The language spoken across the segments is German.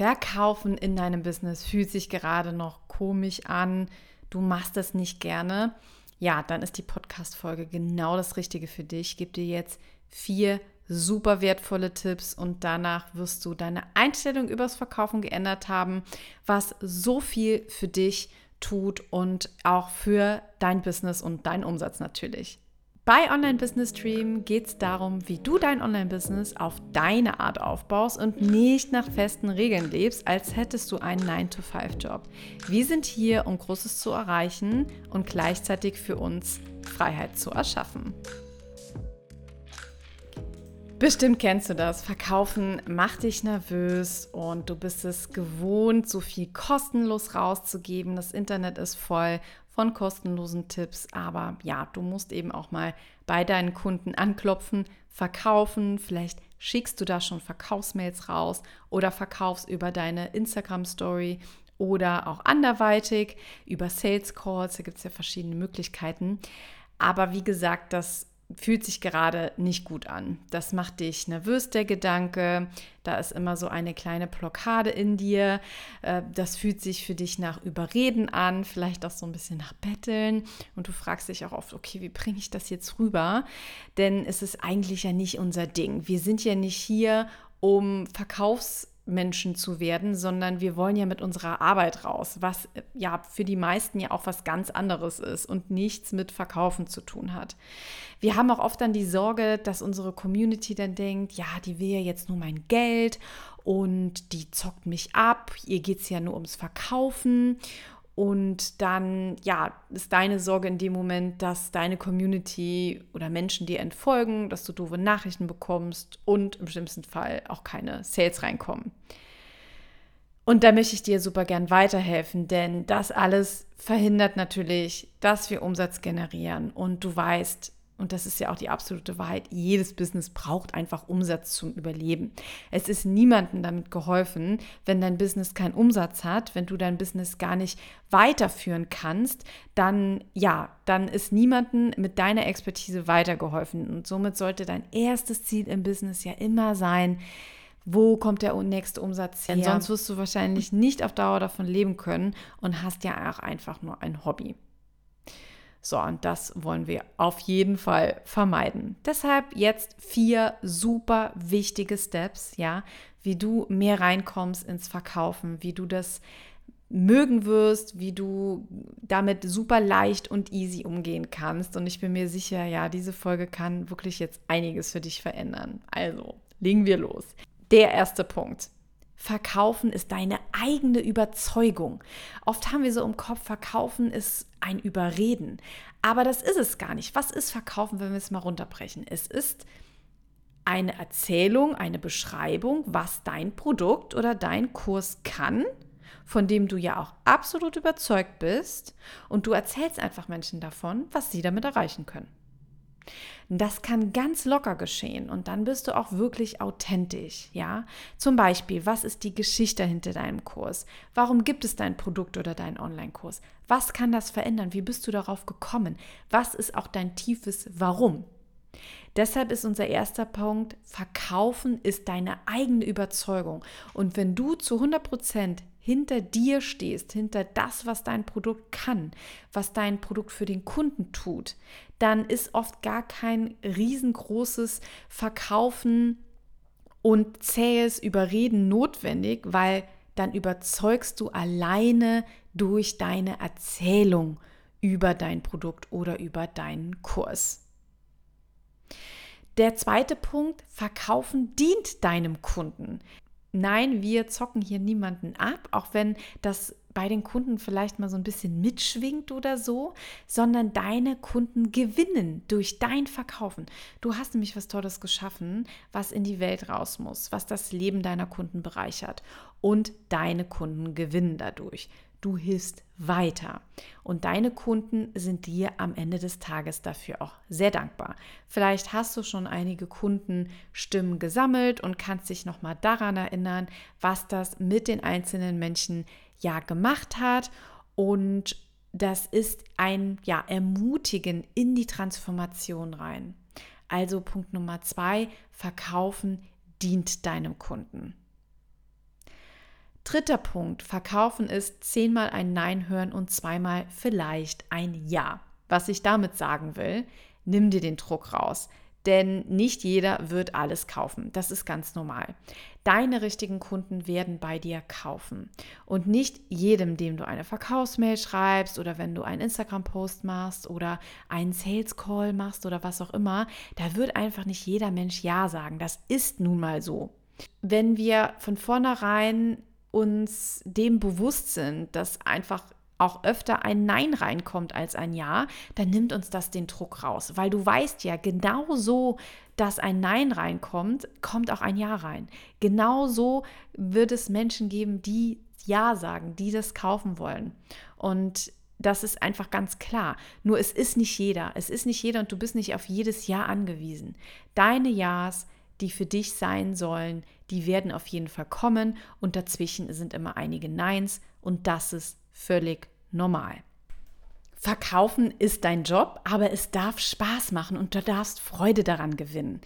Verkaufen in deinem Business fühlt sich gerade noch komisch an, du machst das nicht gerne, ja, dann ist die Podcast-Folge genau das Richtige für dich. Ich gebe dir jetzt vier super wertvolle Tipps und danach wirst du deine Einstellung übers Verkaufen geändert haben, was so viel für dich tut und auch für dein Business und deinen Umsatz natürlich. Bei Online Business Stream geht es darum, wie du dein Online-Business auf deine Art aufbaust und nicht nach festen Regeln lebst, als hättest du einen 9-to-5-Job. Wir sind hier, um Großes zu erreichen und gleichzeitig für uns Freiheit zu erschaffen. Bestimmt kennst du das. Verkaufen macht dich nervös und du bist es gewohnt, so viel kostenlos rauszugeben. Das Internet ist voll von kostenlosen Tipps. Aber ja, du musst eben auch mal bei deinen Kunden anklopfen, verkaufen. Vielleicht schickst du da schon Verkaufsmails raus oder verkaufst über deine Instagram-Story oder auch anderweitig über Sales Calls. Da gibt es ja verschiedene Möglichkeiten. Aber wie gesagt, das fühlt sich gerade nicht gut an. Das macht dich nervös, der Gedanke. Da ist immer so eine kleine Blockade in dir. Äh, das fühlt sich für dich nach Überreden an, vielleicht auch so ein bisschen nach Betteln. Und du fragst dich auch oft, okay, wie bringe ich das jetzt rüber? Denn es ist eigentlich ja nicht unser Ding. Wir sind ja nicht hier, um Verkaufs Menschen zu werden, sondern wir wollen ja mit unserer Arbeit raus, was ja für die meisten ja auch was ganz anderes ist und nichts mit Verkaufen zu tun hat. Wir haben auch oft dann die Sorge, dass unsere Community dann denkt, ja, die will ja jetzt nur mein Geld und die zockt mich ab, ihr geht es ja nur ums Verkaufen und dann, ja, ist deine Sorge in dem Moment, dass deine Community oder Menschen dir entfolgen, dass du doofe Nachrichten bekommst und im schlimmsten Fall auch keine Sales reinkommen. Und da möchte ich dir super gern weiterhelfen, denn das alles verhindert natürlich, dass wir Umsatz generieren. Und du weißt, und das ist ja auch die absolute Wahrheit, jedes Business braucht einfach Umsatz zum Überleben. Es ist niemandem damit geholfen, wenn dein Business keinen Umsatz hat, wenn du dein Business gar nicht weiterführen kannst, dann ja, dann ist niemandem mit deiner Expertise weitergeholfen. Und somit sollte dein erstes Ziel im Business ja immer sein, wo kommt der nächste Umsatz her? Denn sonst wirst du wahrscheinlich nicht auf Dauer davon leben können und hast ja auch einfach nur ein Hobby. So, und das wollen wir auf jeden Fall vermeiden. Deshalb jetzt vier super wichtige Steps, ja, wie du mehr reinkommst ins Verkaufen, wie du das mögen wirst, wie du damit super leicht und easy umgehen kannst. Und ich bin mir sicher, ja, diese Folge kann wirklich jetzt einiges für dich verändern. Also, legen wir los. Der erste Punkt. Verkaufen ist deine eigene Überzeugung. Oft haben wir so im Kopf, Verkaufen ist ein Überreden. Aber das ist es gar nicht. Was ist Verkaufen, wenn wir es mal runterbrechen? Es ist eine Erzählung, eine Beschreibung, was dein Produkt oder dein Kurs kann, von dem du ja auch absolut überzeugt bist. Und du erzählst einfach Menschen davon, was sie damit erreichen können. Das kann ganz locker geschehen und dann bist du auch wirklich authentisch, ja? Zum Beispiel, was ist die Geschichte hinter deinem Kurs? Warum gibt es dein Produkt oder deinen Online-Kurs? Was kann das verändern? Wie bist du darauf gekommen? Was ist auch dein tiefes Warum? Deshalb ist unser erster Punkt, verkaufen ist deine eigene Überzeugung. Und wenn du zu 100 Prozent hinter dir stehst, hinter das, was dein Produkt kann, was dein Produkt für den Kunden tut, dann ist oft gar kein riesengroßes Verkaufen und zähes Überreden notwendig, weil dann überzeugst du alleine durch deine Erzählung über dein Produkt oder über deinen Kurs. Der zweite Punkt, Verkaufen dient deinem Kunden. Nein, wir zocken hier niemanden ab, auch wenn das bei den Kunden vielleicht mal so ein bisschen mitschwingt oder so, sondern deine Kunden gewinnen durch dein Verkaufen. Du hast nämlich was Tolles geschaffen, was in die Welt raus muss, was das Leben deiner Kunden bereichert und deine Kunden gewinnen dadurch. Du hilfst weiter. Und deine Kunden sind dir am Ende des Tages dafür auch sehr dankbar. Vielleicht hast du schon einige Kundenstimmen gesammelt und kannst dich nochmal daran erinnern, was das mit den einzelnen Menschen ja gemacht hat. Und das ist ein ja, Ermutigen in die Transformation rein. Also Punkt Nummer zwei, verkaufen dient deinem Kunden. Dritter Punkt, verkaufen ist zehnmal ein Nein hören und zweimal vielleicht ein Ja. Was ich damit sagen will, nimm dir den Druck raus. Denn nicht jeder wird alles kaufen. Das ist ganz normal. Deine richtigen Kunden werden bei dir kaufen. Und nicht jedem, dem du eine Verkaufsmail schreibst oder wenn du einen Instagram-Post machst oder einen Sales-Call machst oder was auch immer, da wird einfach nicht jeder Mensch Ja sagen. Das ist nun mal so. Wenn wir von vornherein uns dem bewusst sind, dass einfach auch öfter ein Nein reinkommt als ein Ja, dann nimmt uns das den Druck raus, weil du weißt ja genauso, dass ein Nein reinkommt, kommt auch ein Ja rein. Genauso wird es Menschen geben, die Ja sagen, die das kaufen wollen. Und das ist einfach ganz klar. Nur es ist nicht jeder. Es ist nicht jeder und du bist nicht auf jedes Ja angewiesen. Deine Ja's, die für dich sein sollen, die werden auf jeden Fall kommen und dazwischen sind immer einige Neins und das ist völlig normal. Verkaufen ist dein Job, aber es darf Spaß machen und du darfst Freude daran gewinnen.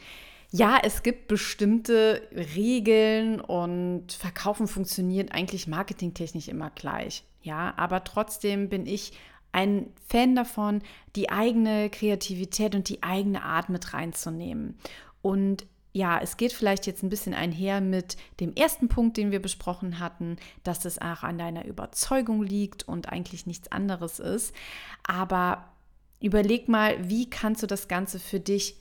Ja, es gibt bestimmte Regeln und Verkaufen funktioniert eigentlich marketingtechnisch immer gleich. Ja, aber trotzdem bin ich ein Fan davon, die eigene Kreativität und die eigene Art mit reinzunehmen. Und ja, es geht vielleicht jetzt ein bisschen einher mit dem ersten Punkt, den wir besprochen hatten, dass es auch an deiner Überzeugung liegt und eigentlich nichts anderes ist. Aber überleg mal, wie kannst du das Ganze für dich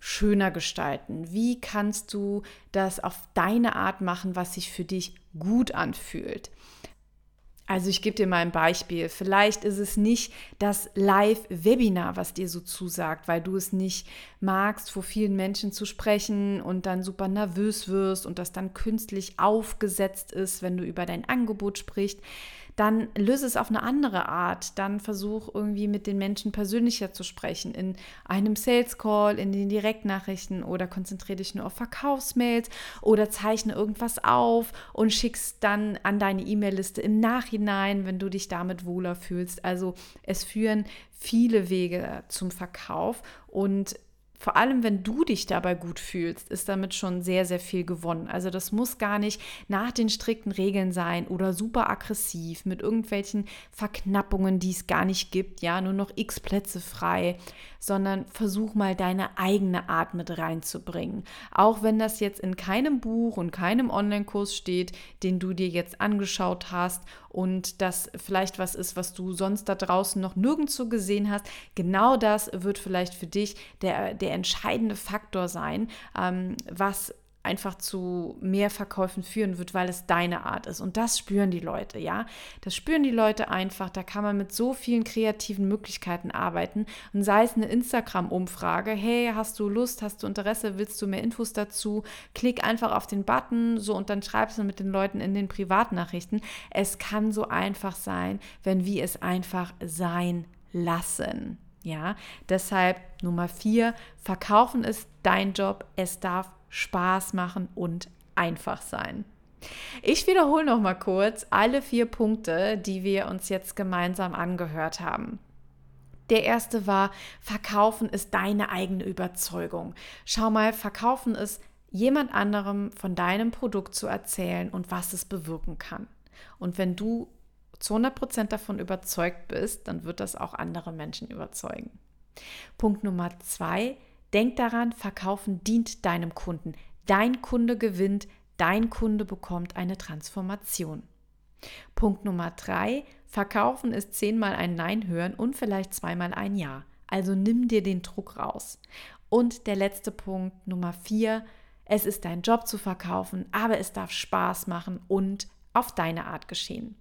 schöner gestalten? Wie kannst du das auf deine Art machen, was sich für dich gut anfühlt? Also ich gebe dir mal ein Beispiel. Vielleicht ist es nicht das Live-Webinar, was dir so zusagt, weil du es nicht magst, vor vielen Menschen zu sprechen und dann super nervös wirst und das dann künstlich aufgesetzt ist, wenn du über dein Angebot sprichst dann löse es auf eine andere Art. Dann versuch irgendwie mit den Menschen persönlicher zu sprechen, in einem Sales Call, in den Direktnachrichten oder konzentriere dich nur auf Verkaufsmails oder zeichne irgendwas auf und schickst dann an deine E-Mail-Liste im Nachhinein, wenn du dich damit wohler fühlst. Also es führen viele Wege zum Verkauf und vor allem wenn du dich dabei gut fühlst, ist damit schon sehr, sehr viel gewonnen. Also das muss gar nicht nach den strikten Regeln sein oder super aggressiv mit irgendwelchen Verknappungen, die es gar nicht gibt, ja, nur noch x Plätze frei, sondern versuch mal deine eigene Art mit reinzubringen. Auch wenn das jetzt in keinem Buch und keinem Online-Kurs steht, den du dir jetzt angeschaut hast und das vielleicht was ist, was du sonst da draußen noch nirgendwo gesehen hast. Genau das wird vielleicht für dich der, der entscheidende Faktor sein, ähm, was einfach zu mehr Verkäufen führen wird, weil es deine Art ist. Und das spüren die Leute, ja. Das spüren die Leute einfach. Da kann man mit so vielen kreativen Möglichkeiten arbeiten. Und sei es eine Instagram-Umfrage, hey, hast du Lust, hast du Interesse, willst du mehr Infos dazu? Klick einfach auf den Button, so und dann schreibst du mit den Leuten in den Privatnachrichten. Es kann so einfach sein, wenn wir es einfach sein lassen. Ja, deshalb Nummer vier, verkaufen ist dein Job. Es darf Spaß machen und einfach sein. Ich wiederhole noch mal kurz alle vier Punkte, die wir uns jetzt gemeinsam angehört haben. Der erste war, verkaufen ist deine eigene Überzeugung. Schau mal, verkaufen ist jemand anderem von deinem Produkt zu erzählen und was es bewirken kann. Und wenn du zu 100% davon überzeugt bist, dann wird das auch andere Menschen überzeugen. Punkt Nummer zwei, Denk daran, verkaufen dient deinem Kunden. Dein Kunde gewinnt, dein Kunde bekommt eine Transformation. Punkt Nummer drei, verkaufen ist zehnmal ein Nein hören und vielleicht zweimal ein Ja. Also nimm dir den Druck raus. Und der letzte Punkt, Nummer vier, es ist dein Job zu verkaufen, aber es darf Spaß machen und auf deine Art geschehen.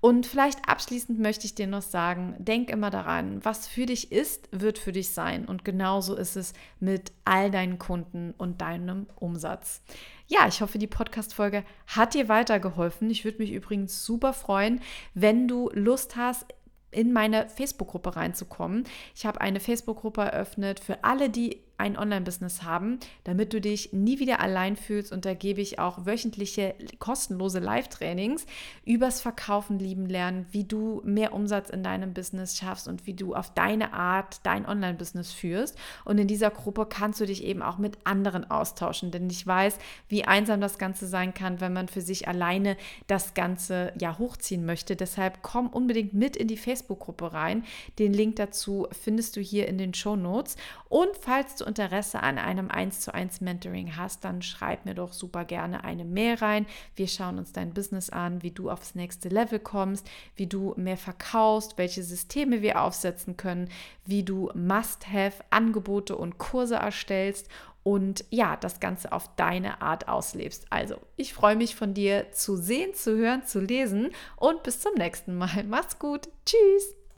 Und vielleicht abschließend möchte ich dir noch sagen, denk immer daran, was für dich ist, wird für dich sein. Und genauso ist es mit all deinen Kunden und deinem Umsatz. Ja, ich hoffe, die Podcast-Folge hat dir weitergeholfen. Ich würde mich übrigens super freuen, wenn du Lust hast, in meine Facebook-Gruppe reinzukommen. Ich habe eine Facebook-Gruppe eröffnet für alle, die ein Online-Business haben, damit du dich nie wieder allein fühlst. Und da gebe ich auch wöchentliche kostenlose Live-Trainings übers Verkaufen lieben lernen, wie du mehr Umsatz in deinem Business schaffst und wie du auf deine Art dein Online-Business führst. Und in dieser Gruppe kannst du dich eben auch mit anderen austauschen, denn ich weiß, wie einsam das Ganze sein kann, wenn man für sich alleine das Ganze ja hochziehen möchte. Deshalb komm unbedingt mit in die Facebook-Gruppe rein. Den Link dazu findest du hier in den Show Notes. Und falls du Interesse an einem 1 zu 1 Mentoring hast, dann schreib mir doch super gerne eine Mail rein. Wir schauen uns dein Business an, wie du aufs nächste Level kommst, wie du mehr verkaufst, welche Systeme wir aufsetzen können, wie du Must-Have-Angebote und Kurse erstellst und ja, das Ganze auf deine Art auslebst. Also, ich freue mich von dir zu sehen, zu hören, zu lesen und bis zum nächsten Mal. Mach's gut. Tschüss.